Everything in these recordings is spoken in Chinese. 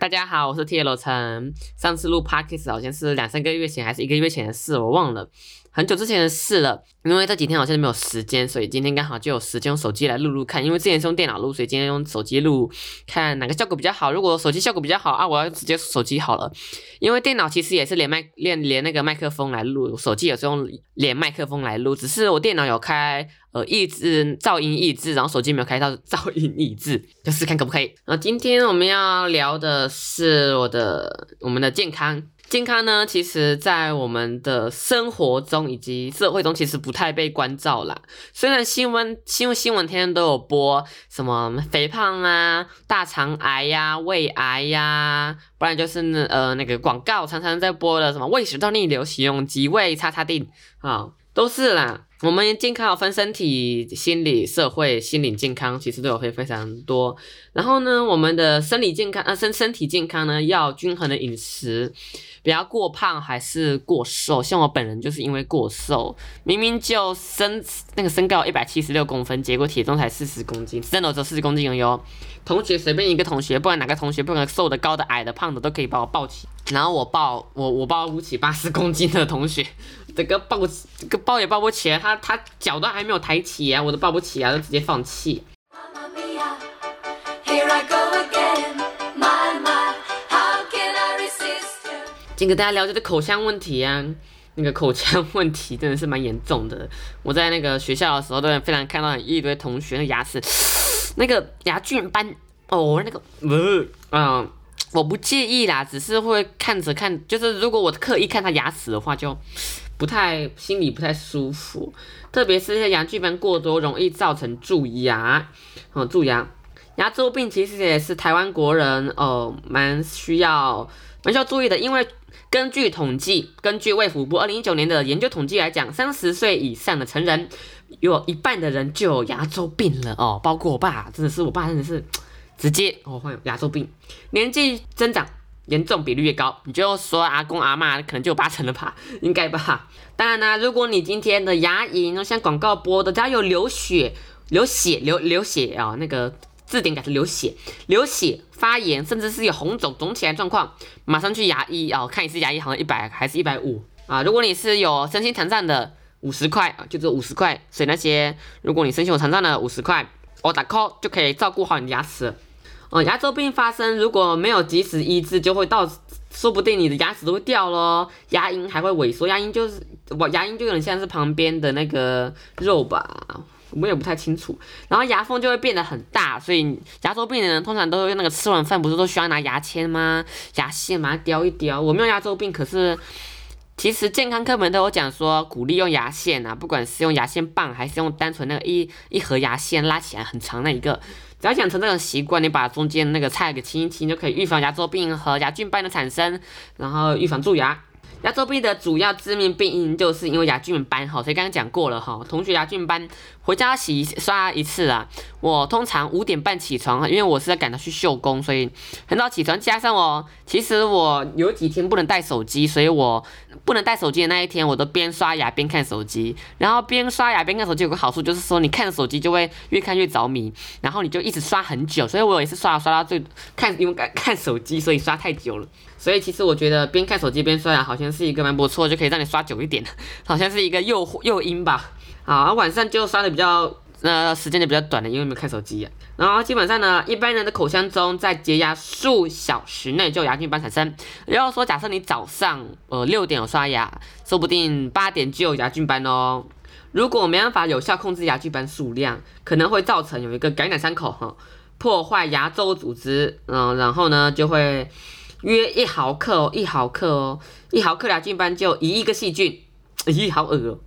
大家好，我是 TL 陈。上次录 Podcast 好像是两三个月前还是一个月前的事，我忘了，很久之前的事了。因为这几天好像没有时间，所以今天刚好就有时间用手机来录录看。因为之前是用电脑录，所以今天用手机录，看哪个效果比较好。如果手机效果比较好啊，我要直接手机好了。因为电脑其实也是连麦连连那个麦克风来录，手机也是用连麦克风来录，只是我电脑有开。呃，抑制噪音抑制，然后手机没有开到噪音抑制，就是看可不可以。然后今天我们要聊的是我的我们的健康，健康呢，其实在我们的生活中以及社会中，其实不太被关照啦。虽然新闻新闻新闻天天都有播什么肥胖啊、大肠癌呀、啊、胃癌呀、啊，不然就是那呃那个广告常常在播的什么胃食道逆流，使用吉胃叉叉錠啊，都是啦。我们健康有分身体、心理、社会、心理健康，其实都有非非常多。然后呢，我们的生理健康，呃，身身体健康呢，要均衡的饮食，不要过胖还是过瘦。像我本人就是因为过瘦，明明就身那个身高一百七十六公分，结果体重才四十公斤，真的只有四十公斤而已哦。同学随便一个同学，不管哪个同学，不管瘦的、高的、矮的、胖的，都可以把我抱起。然后我抱我我抱不起八十公斤的同学，这个抱这个抱也抱不起来，他他脚都还没有抬起啊，我都抱不起啊，就直接放弃。今天跟大家聊这个口腔问题啊，那个口腔问题真的是蛮严重的。我在那个学校的时候，都非常看到一堆同学的牙齿，那个牙菌斑哦，那个呃嗯。我不介意啦，只是会看着看，就是如果我刻意看他牙齿的话，就不太心里不太舒服。特别是这些牙菌斑过多，容易造成蛀牙。嗯，蛀牙，牙周病其实也是台湾国人哦，蛮需要蛮需要注意的。因为根据统计，根据卫福部二零一九年的研究统计来讲，三十岁以上的成人，有一半的人就有牙周病了哦，包括我爸，真的是我爸，真的是。直接哦，患有牙周病，年纪增长严重比率越高，你就说阿公阿嬷可能就有八成了吧，应该吧？当然啦，如果你今天的牙龈，像广告播的，只要有流血、流血、流流血啊、哦，那个字典改成流血、流血、发炎，甚至是有红肿肿起来状况，马上去牙医哦，看一次牙医好像一百还是一百五啊？如果你是有身心残障的，五十块啊，就这五十块。所以那些如果你身心有残障的，五十块，我打 call 就可以照顾好你的牙齿。哦，牙周病发生如果没有及时医治，就会到，说不定你的牙齿都会掉咯，牙龈还会萎缩，牙龈就是我牙龈就有点像是旁边的那个肉吧，我也不太清楚。然后牙缝就会变得很大，所以牙周病的人通常都会那个吃完饭不是都需要拿牙签吗？牙线把它叼一叼。我没有牙周病，可是其实健康课本都有讲说鼓励用牙线啊，不管是用牙线棒还是用单纯那个一一盒牙线拉起来很长那一个。只要养成这种习惯，你把中间那个菜给清一清，就可以预防牙周病和牙菌斑的产生，然后预防蛀牙。牙周病的主要致命病因就是因为牙菌斑哈，所以刚刚讲过了哈。同学牙菌斑回家洗刷一次啊。我通常五点半起床，因为我是在赶着去秀工，所以很早起床。加上我其实我有几天不能带手机，所以我不能带手机的那一天，我都边刷牙边看手机。然后边刷牙边看手机有个好处就是说，你看手机就会越看越着迷，然后你就一直刷很久。所以我也是刷刷到最看因为看看手机，所以刷太久了。所以其实我觉得边看手机边刷牙好像是一个蛮不错，就可以让你刷久一点的，好像是一个诱诱因吧。好，晚上就刷的比较呃时间就比较短的，因为没有看手机。然后基本上呢，一般人的口腔中在洁牙数小时内就牙菌斑产生。然后说，假设你早上呃六点有刷牙，说不定八点就有牙菌斑哦。如果没办法有效控制牙菌斑数量，可能会造成有一个感染伤口哈，破坏牙周组织，嗯，然后呢就会。约一毫克哦，一毫克哦，一毫克牙菌斑就一亿个细菌，咦，好恶哦，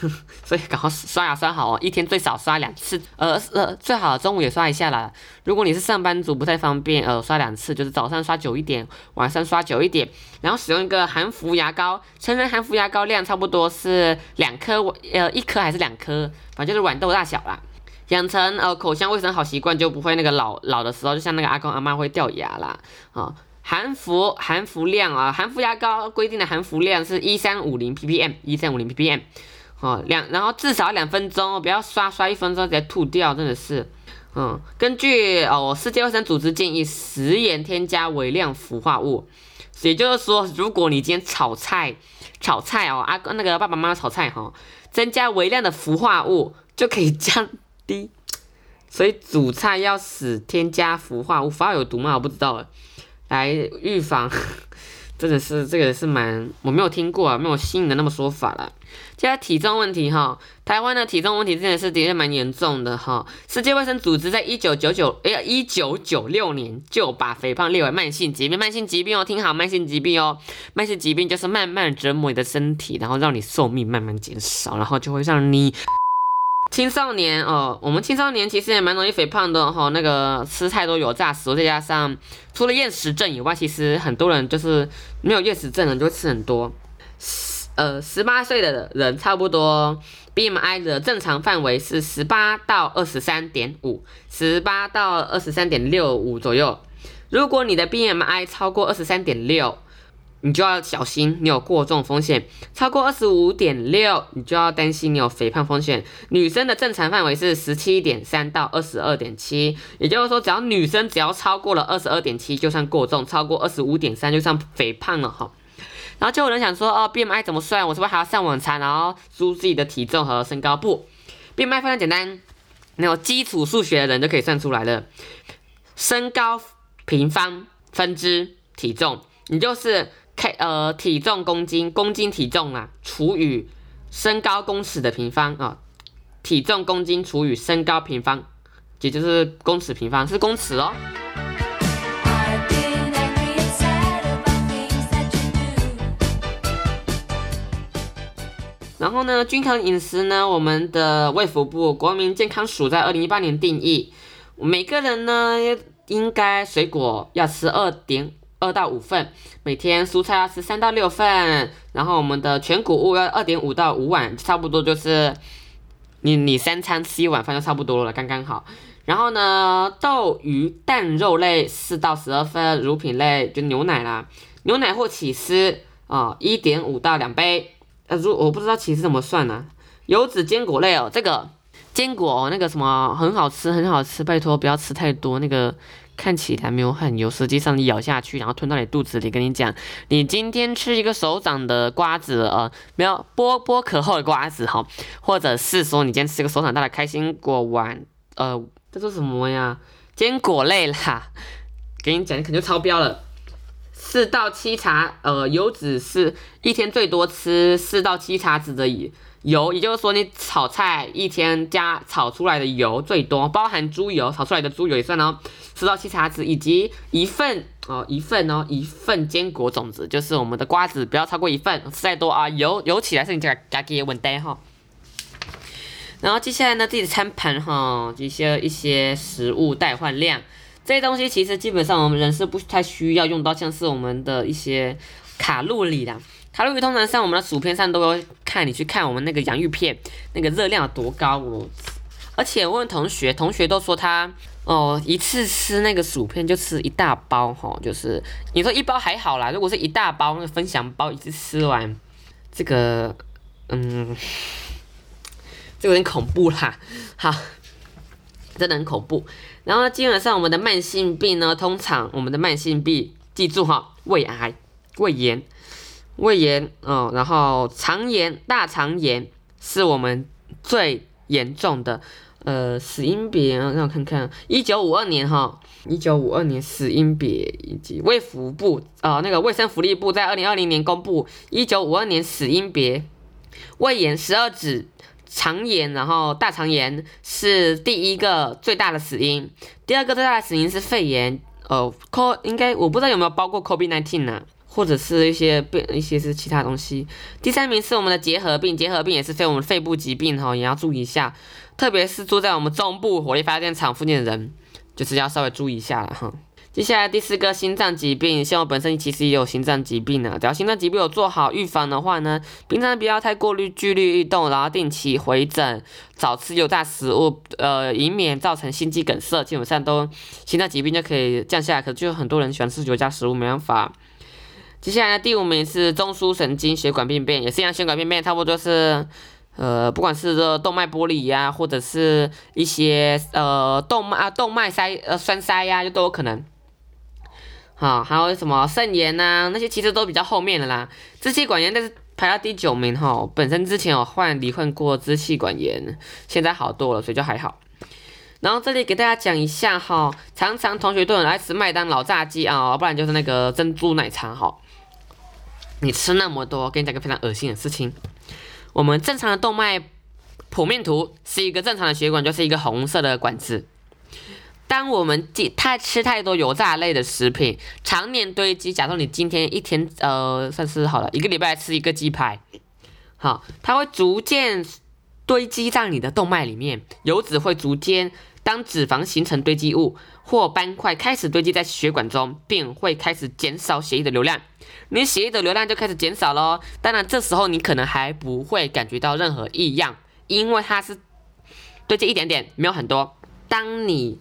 所以赶快刷牙刷好哦，一天最少刷两次，呃呃，最好中午也刷一下啦。如果你是上班族不太方便，呃，刷两次，就是早上刷久一点，晚上刷久一点，然后使用一个含氟牙膏，成人含氟牙膏量差不多是两颗，呃，一颗还是两颗，反正就是豌豆大小啦。养成呃口腔卫生好习惯，就不会那个老老的时候，就像那个阿公阿妈会掉牙啦，啊、含氟含氟量啊，含氟牙膏规定的含氟量是一三五零 ppm，一三五零 ppm，哦两，然后至少两分钟，不要刷刷一分钟直接吐掉，真的是，嗯，根据哦世界卫生组织建议，食盐添加微量氟化物，也就是说，如果你今天炒菜，炒菜哦啊那个爸爸妈妈炒菜哈、哦，增加微量的氟化物就可以降低。所以煮菜要使添加氟化物，氟化有毒吗？我不知道了，来预防。真的是这个是蛮我没有听过啊，没有新的那么说法了。接下来体重问题哈，台湾的体重问题真的是的确蛮严重的哈。世界卫生组织在一九九九哎呀一九九六年就把肥胖列为慢性疾病，慢性疾病哦，听好，慢性疾病哦，慢性疾病就是慢慢折磨你的身体，然后让你寿命慢慢减少，然后就会让你。青少年哦，我们青少年其实也蛮容易肥胖的哈。那个吃太多油炸食物，再加上除了厌食症以外，其实很多人就是没有厌食症的，就会吃很多。呃，十八岁的人差不多 BMI 的正常范围是十八到二十三点五，十八到二十三点六五左右。如果你的 BMI 超过二十三点六，你就要小心，你有过重风险。超过二十五点六，你就要担心你有肥胖风险。女生的正常范围是十七点三到二十二点七，也就是说，只要女生只要超过了二十二点七，就算过重；超过二十五点三，就算肥胖了哈。然后就有人想说，哦，BMI 怎么算？我是不是还要上网查，然后输自己的体重和身高？不，BMI 非常简单，那有基础数学的人就可以算出来了。身高平方分之体重，你就是。K 呃，体重公斤，公斤体重啊，除以身高公尺的平方啊，体重公斤除以身高平方，也就是公尺平方，是公尺哦。然后呢，均衡饮食呢，我们的卫福部国民健康署在二零一八年定义，每个人呢应该水果要吃二点。二到五份，每天蔬菜要吃三到六份，然后我们的全谷物要二点五到五碗，差不多就是你你三餐吃一碗饭就差不多了，刚刚好。然后呢，豆鱼蛋肉类四到十二份，乳品类就牛奶啦，牛奶或起司啊一点五到两杯。呃，如我不知道其实怎么算呢、油脂坚果类哦，这个坚果哦，那个什么很好吃很好吃，拜托不要吃太多那个。看起来没有很油，实际上你咬下去，然后吞到你肚子里。跟你讲，你今天吃一个手掌的瓜子，呃，没有剥剥壳后的瓜子哈，或者是说你今天吃一个手掌大的开心果丸，呃，这是什么呀？坚果类啦。给你讲，你肯定超标了。四到七茶，呃，油脂是一天最多吃四到七茶匙的油，也就是说你炒菜一天加炒出来的油最多，包含猪油炒出来的猪油也算哦。四到七茶匙，以及一份哦，一份哦，一份坚果种子，就是我们的瓜子，不要超过一份，吃太多啊，油油起来是你家家己的问题哈。然后接下来呢，自己的餐盘哈，这些一些食物代换量，这些东西其实基本上我们人是不太需要用到，像是我们的一些卡路里啦，卡路里通常像我们的薯片上都有看，你去看我们那个洋芋片，那个热量有多高哦。而且问同学，同学都说他。哦，一次吃那个薯片就吃一大包哈，就是你说一包还好啦，如果是一大包那个分享包一次吃完，这个嗯，这个有点恐怖啦，好，真的很恐怖。然后基本上我们的慢性病呢，通常我们的慢性病，记住哈，胃癌、胃炎、胃炎哦，然后肠炎、大肠炎是我们最严重的。呃，死因别让我看看，一九五二年哈，一九五二年死因别以及卫福部呃那个卫生福利部在二零二零年公布，一九五二年死因别，胃炎、十二指、肠炎，然后大肠炎是第一个最大的死因，第二个最大的死因是肺炎，呃，CO 应该我不知道有没有包括 COVID-19 呢，或者是一些病一些是其他东西，第三名是我们的结核病，结核病也是非我们肺部疾病哈，也要注意一下。特别是住在我们中部火力发电厂附近的人，就是要稍微注意一下了哈。接下来第四个心脏疾病，像我本身其实也有心脏疾病呢。只要心脏疾病有做好预防的话呢，平常不要太过于剧烈运动，然后定期回诊，少吃油炸食物，呃，以免造成心肌梗塞，基本上都心脏疾病就可以降下来。可是就很多人喜欢吃油炸食物，没办法。接下来第五名是中枢神经血管病变，也是一样血管病变，差不多是。呃，不管是这动脉剥离呀，或者是一些呃动脉啊动脉塞呃栓塞呀，就都有可能。好，还有什么肾炎呐、那些其实都比较后面的啦。支气管炎但是排到第九名哈，本身之前有患罹患过支气管炎，现在好多了，所以就还好。然后这里给大家讲一下哈，常常同学都很爱吃麦当劳炸鸡啊，不然就是那个珍珠奶茶哈。你吃那么多，跟你讲个非常恶心的事情。我们正常的动脉剖面图是一个正常的血管，就是一个红色的管子。当我们太吃太多油炸类的食品，常年堆积，假如你今天一天呃算是好了，一个礼拜吃一个鸡排，好，它会逐渐堆积在你的动脉里面，油脂会逐渐。当脂肪形成堆积物或斑块开始堆积在血管中，便会开始减少血液的流量，你血液的流量就开始减少喽。当然，这时候你可能还不会感觉到任何异样，因为它是堆积一点点，没有很多。当你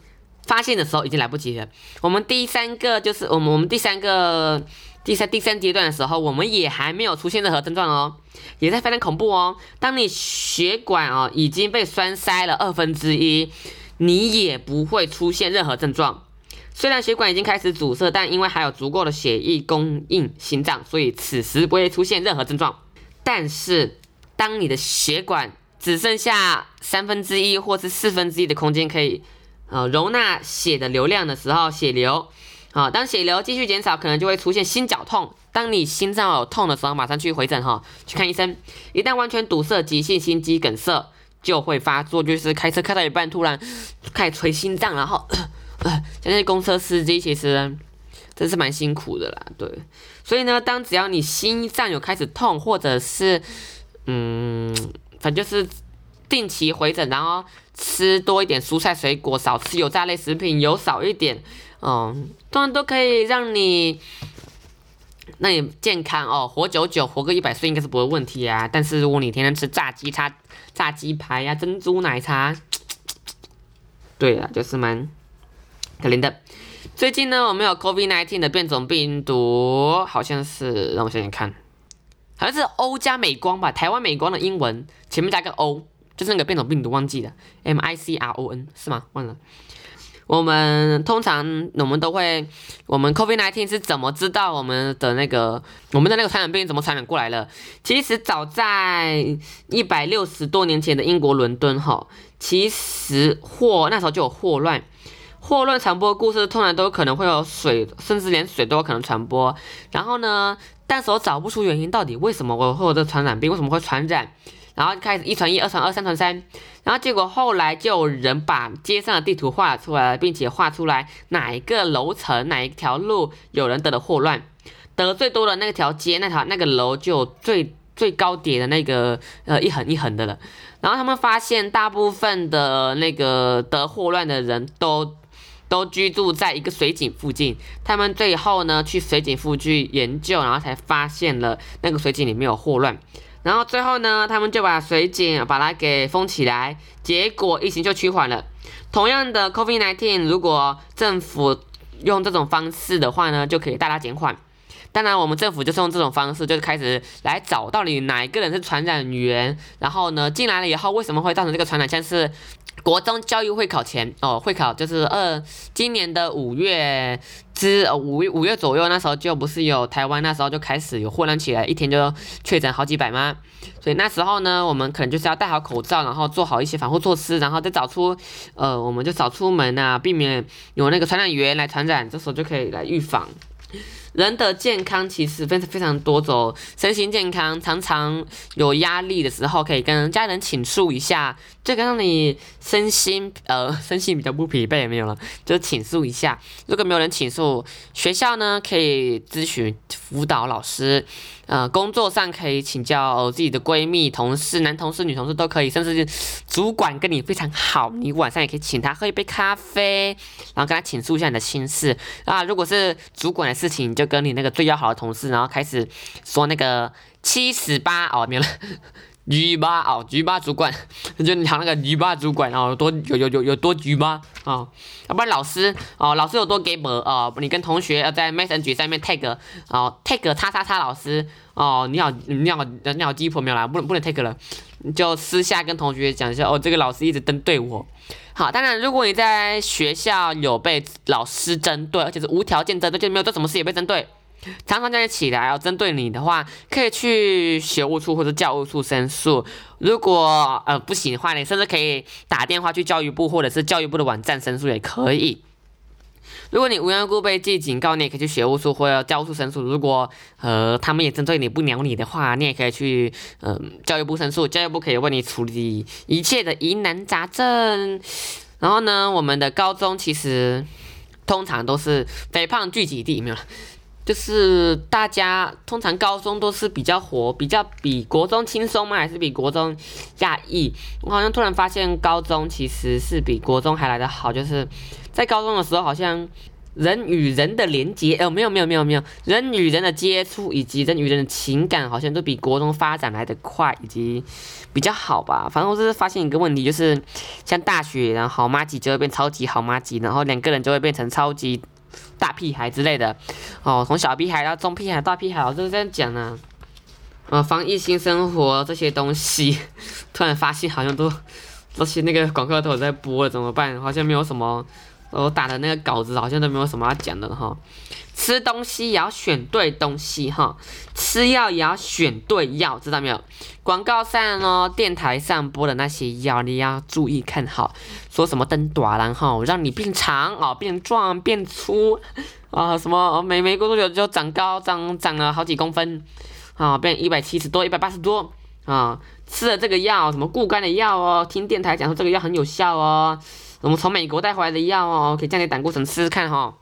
发现的时候，已经来不及了。我们第三个就是我们我们第三个第三第三阶段的时候，我们也还没有出现任何症状哦，也在非常恐怖哦。当你血管哦已经被栓塞了二分之一。你也不会出现任何症状。虽然血管已经开始阻塞，但因为还有足够的血液供应心脏，所以此时不会出现任何症状。但是，当你的血管只剩下三分之一或是四分之一的空间可以呃容纳血的流量的时候，血流啊，当血流继续减少，可能就会出现心绞痛。当你心脏有痛的时候，马上去回诊哈，去看医生。一旦完全堵塞，急性心肌梗塞。就会发作，就是开车开到一半，突然开始捶心脏，然后，呃，像那些公车司机其实真是蛮辛苦的啦，对。所以呢，当只要你心脏有开始痛，或者是，嗯，反正就是定期回诊，然后吃多一点蔬菜水果，少吃油炸类食品，油少一点，嗯，当然都可以让你。那你健康哦，活久久，活个一百岁应该是不会问题啊。但是如果你天天吃炸鸡叉、炸鸡排呀、珍珠奶茶，对啊，就是蛮可怜的。最近呢，我们有 COVID-19 的变种病毒，好像是让我想想看，好像是欧加美光吧，台湾美光的英文前面加个 O，就是那个变种病毒，忘记了，M I C R O N 是吗？忘了。我们通常我们都会，我们 COVID-19 是怎么知道我们的那个我们的那个传染病怎么传染过来了？其实早在一百六十多年前的英国伦敦哈，其实霍那时候就有霍乱，霍乱传播故事通常都可能会有水，甚至连水都有可能传播。然后呢，但是我找不出原因，到底为什么我会有这传染病，为什么会传染？然后开始一传一，二传二，三传三，然后结果后来就有人把街上的地图画出来了，并且画出来哪一个楼层、哪一条路有人得了霍乱，得最多的那条街、那条那个楼就最最高点的那个呃一横一横的了。然后他们发现大部分的那个得霍乱的人都都居住在一个水井附近，他们最后呢去水井附近研究，然后才发现了那个水井里面有霍乱。然后最后呢，他们就把水井把它给封起来，结果疫情就趋缓了。同样的，COVID-19，如果政府用这种方式的话呢，就可以大大减缓。当然，我们政府就是用这种方式，就是开始来找到底哪一个人是传染源，然后呢，进来了以后为什么会造成这个传染？像是国中教育会考前哦，会考就是二今年的五月。之五月五月左右，那时候就不是有台湾那时候就开始有混乱起来，一天就确诊好几百吗？所以那时候呢，我们可能就是要戴好口罩，然后做好一些防护措施，然后再找出，呃，我们就少出门啊，避免有那个传染源来传染，这时候就可以来预防。人的健康其实非常非常多种，身心健康常常有压力的时候，可以跟家人倾诉一下，这个让你身心呃身心比较不疲惫没有了，就倾诉一下。如果没有人倾诉，学校呢可以咨询辅导老师。呃，工作上可以请教自己的闺蜜、同事、男同事、女同事都可以，甚至是主管跟你非常好，你晚上也可以请他喝一杯咖啡，然后跟他倾诉一下你的心事啊。如果是主管的事情，你就跟你那个最要好的同事，然后开始说那个七十八哦，没了。局吧哦，局吧主管，就你讲那个局吧主管哦，多有有有有多局吧啊？要不然老师哦，老师有多 gay 哦，你跟同学要在 Messenger 上面 tag 哦，tag 叉叉叉老师哦，你好你好你好鸡婆没有啦，不能不能 tag 了，就私下跟同学讲一下，哦，这个老师一直针对我。好，当然，如果你在学校有被老师针对，而且是无条件针对，就没有做什么事也被针对，常常叫你起来要针对你的话，可以去学务处或者教务处申诉。如果呃不行的话，你甚至可以打电话去教育部或者是教育部的网站申诉也可以。如果你无缘无故被记警告，你也可以去学务处或者教务处申诉。如果呃他们也针对你不鸟你的话，你也可以去嗯、呃、教育部申诉，教育部可以为你处理一切的疑难杂症。然后呢，我们的高中其实通常都是肥胖聚集地，没有了，就是大家通常高中都是比较活，比较比国中轻松吗？还是比国中压抑？我好像突然发现高中其实是比国中还来得好，就是。在高中的时候，好像人与人的连接，哦，没有没有没有没有，人与人的接触以及人与人的情感，好像都比国中发展来得快，以及比较好吧。反正我就是发现一个问题，就是像大学，然后好妈几就会变超级好妈几，然后两个人就会变成超级大屁孩之类的。哦，从小屁孩到中屁孩、大屁孩，我就是这样讲呢。呃，防疫新生活这些东西，突然发现好像都 这些那个广告都有在播，怎么办？好像没有什么。我打的那个稿子好像都没有什么要讲的哈，吃东西也要选对东西哈，吃药也要选对药，知道没有？广告上哦，电台上播的那些药你要注意看好，说什么灯短然后让你变长哦，变壮变粗啊，什么没没过多久就长高长长了好几公分啊，变一百七十多一百八十多啊，吃了这个药什么固肝的药哦，听电台讲说这个药很有效哦。我们从美国带回来的药哦，可以降低胆固醇，试试看哈、哦。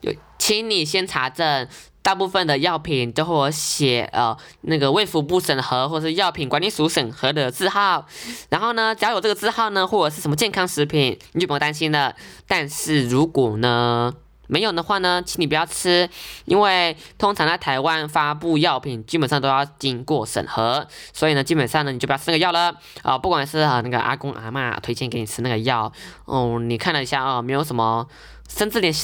有，请你先查证，大部分的药品都会写呃那个卫福部审核或者是药品管理署审核的字号。然后呢，只要有这个字号呢，或者是什么健康食品，你就不用担心了。但是如果呢，没有的话呢，请你不要吃，因为通常在台湾发布药品基本上都要经过审核，所以呢，基本上呢你就不要吃那个药了啊、呃。不管是啊那个阿公阿嬷推荐给你吃那个药，哦，你看了一下啊、没有什么，甚至连。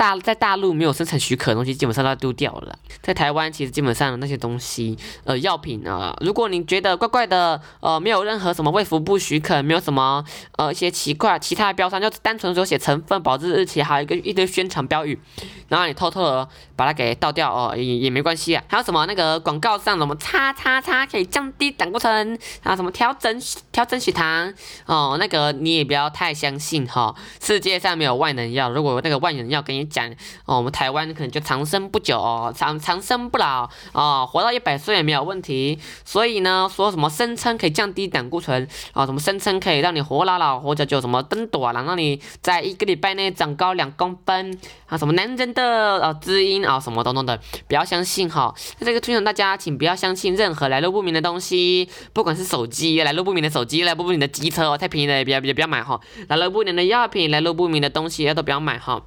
大在大陆没有生产许可的东西，基本上都要丢掉了。在台湾，其实基本上那些东西，呃，药品啊，如果你觉得怪怪的，呃，没有任何什么卫福部许可，没有什么呃一些奇怪其他的标签，就单纯只有写成分、保质日期，还有一个一堆宣传标语，然后你偷偷的把它给倒掉哦，也也没关系啊。还有什么那个广告上什么叉叉叉可以降低胆固醇，啊什么调整调整血糖哦，那个你也不要太相信哈、世界上没有万能药，如果那个万能药给你。讲哦，我们台湾可能就长生不久哦，长长生不老哦，活到一百岁也没有问题。所以呢，说什么声称可以降低胆固醇啊、什么声称可以让你活老老活久久，什么登短郎让你在一个礼拜内长高两公分啊，什么男人的啊知音啊，什么等等的，不要相信哈。那这个推荐大家，请不要相信任何来路不明的东西，不管是手机来路不明的手机，来路不明的机车哦，太便宜的，也不要也不要买哈。来路不明的药品，来路不明的东西也都不要买哈。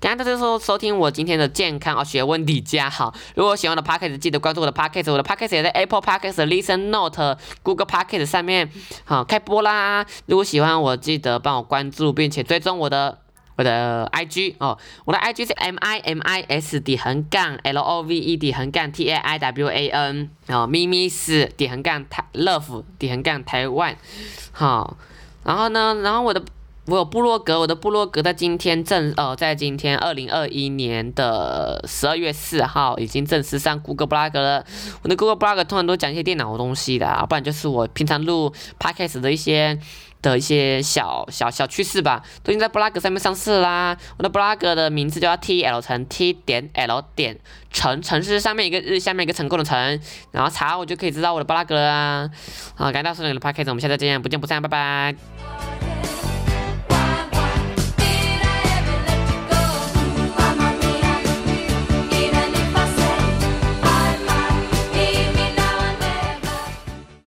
刚刚就是说收听我今天的健康哦学问底加哈。如果喜欢的 podcast，记得关注我的 podcast。我的 podcast 也在 Apple Podcast、Listen Note、Google Podcast 上面好开播啦。如果喜欢我，记得帮我关注并且追踪我的我的 IG 哦。我的 IG 是 M I M I S 底横杠 L O V E 底横杠 T A I W A N 哦，咪咪是底横杠台 Love 底横杠台湾好。然后呢，然后我的。我有部落格，我的部落格在今天正呃，在今天二零二一年的十二月四号已经正式上 Google Blog 了。我的 Google Blog 通常都讲一些电脑的东西的，啊不然就是我平常录 Podcast 的一些的一些小小小趣事吧，都已经在 Blog 上面上市啦。我的 Blog 的名字叫 T L 成 T 点 L 点成，成是上面一个日，下面一个成功的成，然后查我就可以知道我的 Blog 啦。好，感谢大家收听我的 Podcast，我们下次再见，不见不散，拜拜。